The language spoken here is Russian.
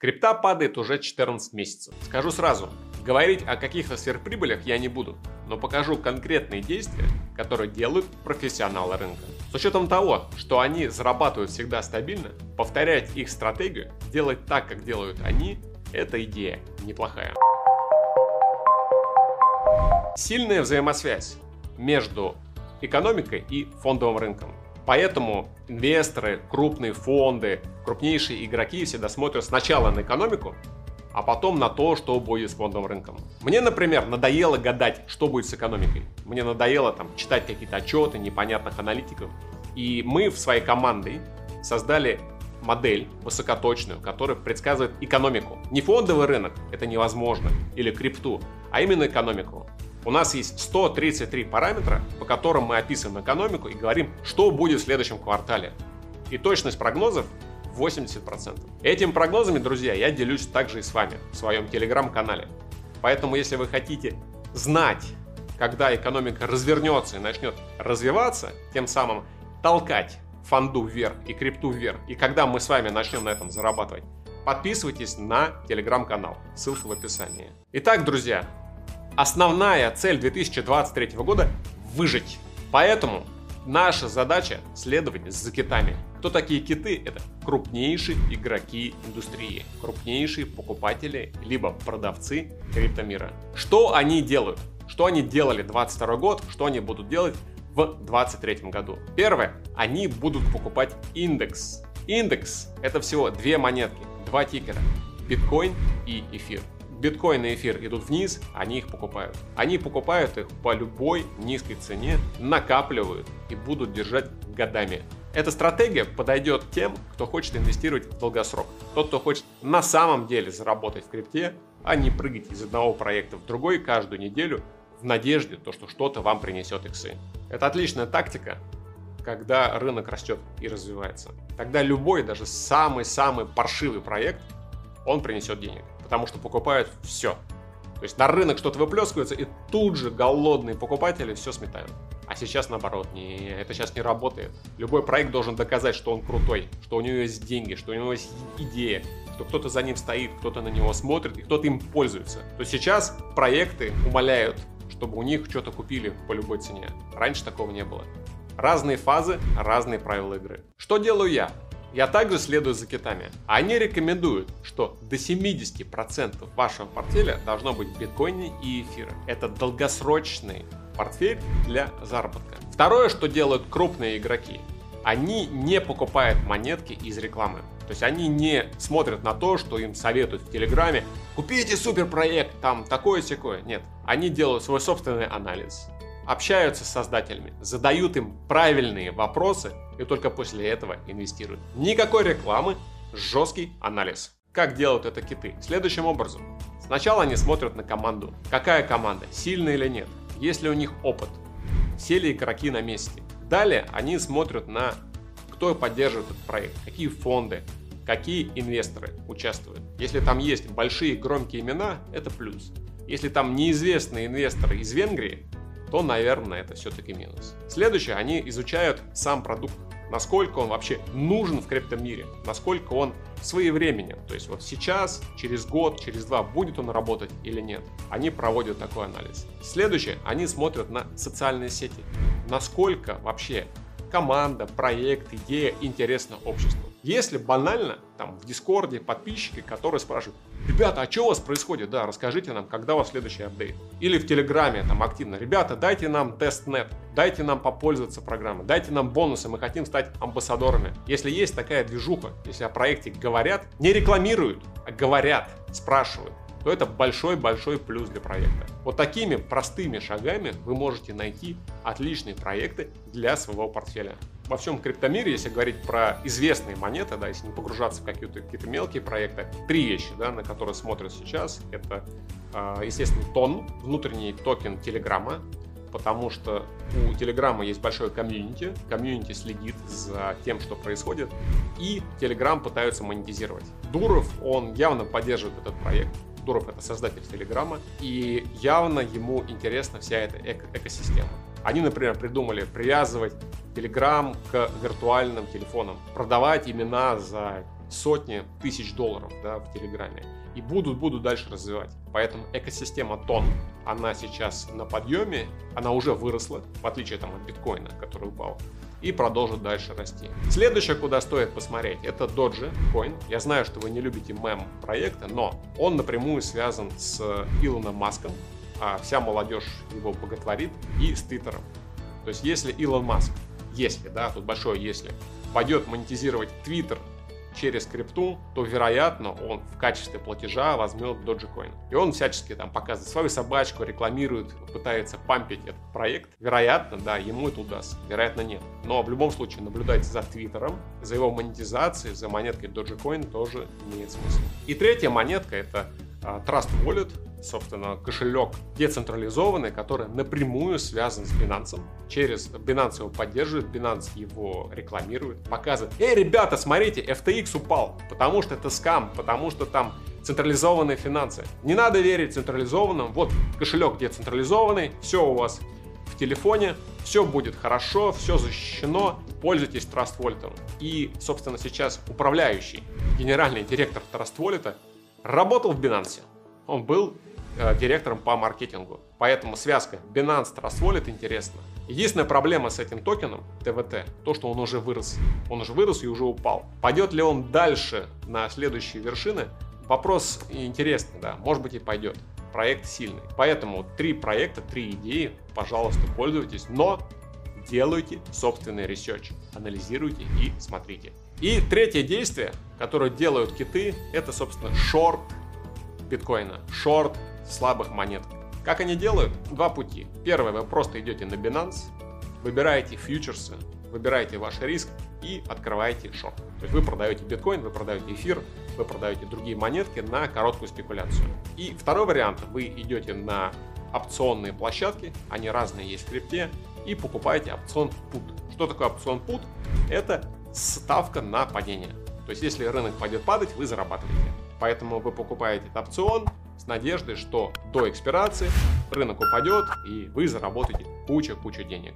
Крипта падает уже 14 месяцев. Скажу сразу, говорить о каких-то сверхприбылях я не буду, но покажу конкретные действия, которые делают профессионалы рынка. С учетом того, что они зарабатывают всегда стабильно, повторять их стратегию, делать так, как делают они, эта идея неплохая. Сильная взаимосвязь между экономикой и фондовым рынком. Поэтому инвесторы, крупные фонды, крупнейшие игроки всегда смотрят сначала на экономику, а потом на то, что будет с фондовым рынком. Мне, например, надоело гадать, что будет с экономикой. Мне надоело там читать какие-то отчеты непонятных аналитиков. И мы в своей командой создали модель высокоточную, которая предсказывает экономику. Не фондовый рынок, это невозможно, или крипту, а именно экономику. У нас есть 133 параметра, по которым мы описываем экономику и говорим, что будет в следующем квартале. И точность прогнозов 80%. Этими прогнозами, друзья, я делюсь также и с вами в своем телеграм-канале. Поэтому, если вы хотите знать, когда экономика развернется и начнет развиваться, тем самым толкать фонду вверх и крипту вверх, и когда мы с вами начнем на этом зарабатывать, подписывайтесь на телеграм-канал, ссылка в описании. Итак, друзья, Основная цель 2023 года – выжить. Поэтому наша задача – следовать за китами. Кто такие киты? Это крупнейшие игроки индустрии, крупнейшие покупатели, либо продавцы криптомира. Что они делают? Что они делали 22 год, что они будут делать в 2023 году? Первое, они будут покупать индекс. Индекс – это всего две монетки, два тикера – биткоин и эфир биткоин и эфир идут вниз, они их покупают. Они покупают их по любой низкой цене, накапливают и будут держать годами. Эта стратегия подойдет тем, кто хочет инвестировать в долгосрок. Тот, кто хочет на самом деле заработать в крипте, а не прыгать из одного проекта в другой каждую неделю в надежде, то, что что-то вам принесет иксы. Это отличная тактика, когда рынок растет и развивается. Тогда любой, даже самый-самый паршивый проект, он принесет денег потому что покупают все. То есть на рынок что-то выплескивается, и тут же голодные покупатели все сметают. А сейчас наоборот, не, это сейчас не работает. Любой проект должен доказать, что он крутой, что у него есть деньги, что у него есть идея, что кто-то за ним стоит, кто-то на него смотрит и кто-то им пользуется. То сейчас проекты умоляют, чтобы у них что-то купили по любой цене. Раньше такого не было. Разные фазы, разные правила игры. Что делаю я? Я также следую за китами. Они рекомендуют, что до 70% вашего портфеля должно быть биткоины и эфира. Это долгосрочный портфель для заработка. Второе, что делают крупные игроки, они не покупают монетки из рекламы. То есть они не смотрят на то, что им советуют в Телеграме. Купите суперпроект, там такое-сякое. Нет, они делают свой собственный анализ общаются с создателями, задают им правильные вопросы и только после этого инвестируют. Никакой рекламы, жесткий анализ. Как делают это киты? Следующим образом. Сначала они смотрят на команду. Какая команда? Сильная или нет? Есть ли у них опыт? Все ли игроки на месте? Далее они смотрят на кто поддерживает этот проект, какие фонды, какие инвесторы участвуют. Если там есть большие громкие имена, это плюс. Если там неизвестные инвесторы из Венгрии, то, наверное, это все-таки минус. Следующее, они изучают сам продукт, насколько он вообще нужен в криптомире, насколько он своевременен. То есть вот сейчас, через год, через два будет он работать или нет. Они проводят такой анализ. Следующее, они смотрят на социальные сети. Насколько вообще команда, проект, идея интересна обществу. Если банально, там в Дискорде подписчики, которые спрашивают, ребята, а что у вас происходит? Да, расскажите нам, когда у вас следующий апдейт. Или в Телеграме там активно, ребята, дайте нам testnet, дайте нам попользоваться программой, дайте нам бонусы, мы хотим стать амбассадорами. Если есть такая движуха, если о проекте говорят, не рекламируют, а говорят, спрашивают, то это большой-большой плюс для проекта. Вот такими простыми шагами вы можете найти отличные проекты для своего портфеля. Во всем криптомире, если говорить про известные монеты, да, если не погружаться в какие-то какие мелкие проекты, три вещи, да, на которые смотрят сейчас, это, а, естественно, TON, внутренний токен Телеграма, потому что у Телеграма есть большое комьюнити, комьюнити следит за тем, что происходит, и Телеграм пытаются монетизировать. Дуров, он явно поддерживает этот проект, Дуров это создатель Телеграма, и явно ему интересна вся эта эко экосистема. Они, например, придумали привязывать Telegram к виртуальным телефонам, продавать имена за сотни тысяч долларов да, в Телеграме. И будут, будут дальше развивать. Поэтому экосистема Тон, она сейчас на подъеме, она уже выросла, в отличие там, от биткоина, который упал и продолжит дальше расти. Следующее, куда стоит посмотреть, это Doge Coin. Я знаю, что вы не любите мем проекта, но он напрямую связан с Илоном Маском, а вся молодежь его боготворит, и с Твиттером. То есть если Илон Маск, если, да, тут большое если, пойдет монетизировать Твиттер через крипту, то, вероятно, он в качестве платежа возьмет Dogecoin. И он всячески там показывает свою собачку, рекламирует, пытается пампить этот проект. Вероятно, да, ему это удастся. Вероятно, нет. Но в любом случае наблюдайте за Твиттером, за его монетизацией, за монеткой Dogecoin тоже имеет смысл. И третья монетка это а, Trust Wallet, собственно, кошелек децентрализованный, который напрямую связан с Binance. Через Binance его поддерживает, Binance его рекламирует, показывает, эй, ребята, смотрите, FTX упал, потому что это скам, потому что там централизованные финансы. Не надо верить централизованным, вот кошелек децентрализованный, все у вас в телефоне, все будет хорошо, все защищено, пользуйтесь Trust Wallet. И, собственно, сейчас управляющий, генеральный директор Trust Wallet работал в Binance. Он был директором по маркетингу. Поэтому связка Binance Trust Wallet интересна. Единственная проблема с этим токеном ТВТ, то, что он уже вырос. Он уже вырос и уже упал. Пойдет ли он дальше на следующие вершины? Вопрос интересный, да. Может быть и пойдет. Проект сильный. Поэтому три проекта, три идеи, пожалуйста, пользуйтесь. Но делайте собственный research, анализируйте и смотрите. И третье действие, которое делают киты, это, собственно, шорт биткоина, шорт слабых монет. Как они делают? Два пути. Первое, вы просто идете на Binance, выбираете фьючерсы, выбираете ваш риск и открываете шорт. То есть вы продаете биткоин, вы продаете эфир, вы продаете другие монетки на короткую спекуляцию. И второй вариант, вы идете на опционные площадки, они разные есть в крипте, и покупаете опцион PUT. Что такое опцион PUT? Это ставка на падение. То есть если рынок пойдет падать, вы зарабатываете. Поэтому вы покупаете опцион с надеждой, что до экспирации рынок упадет и вы заработаете кучу-кучу денег.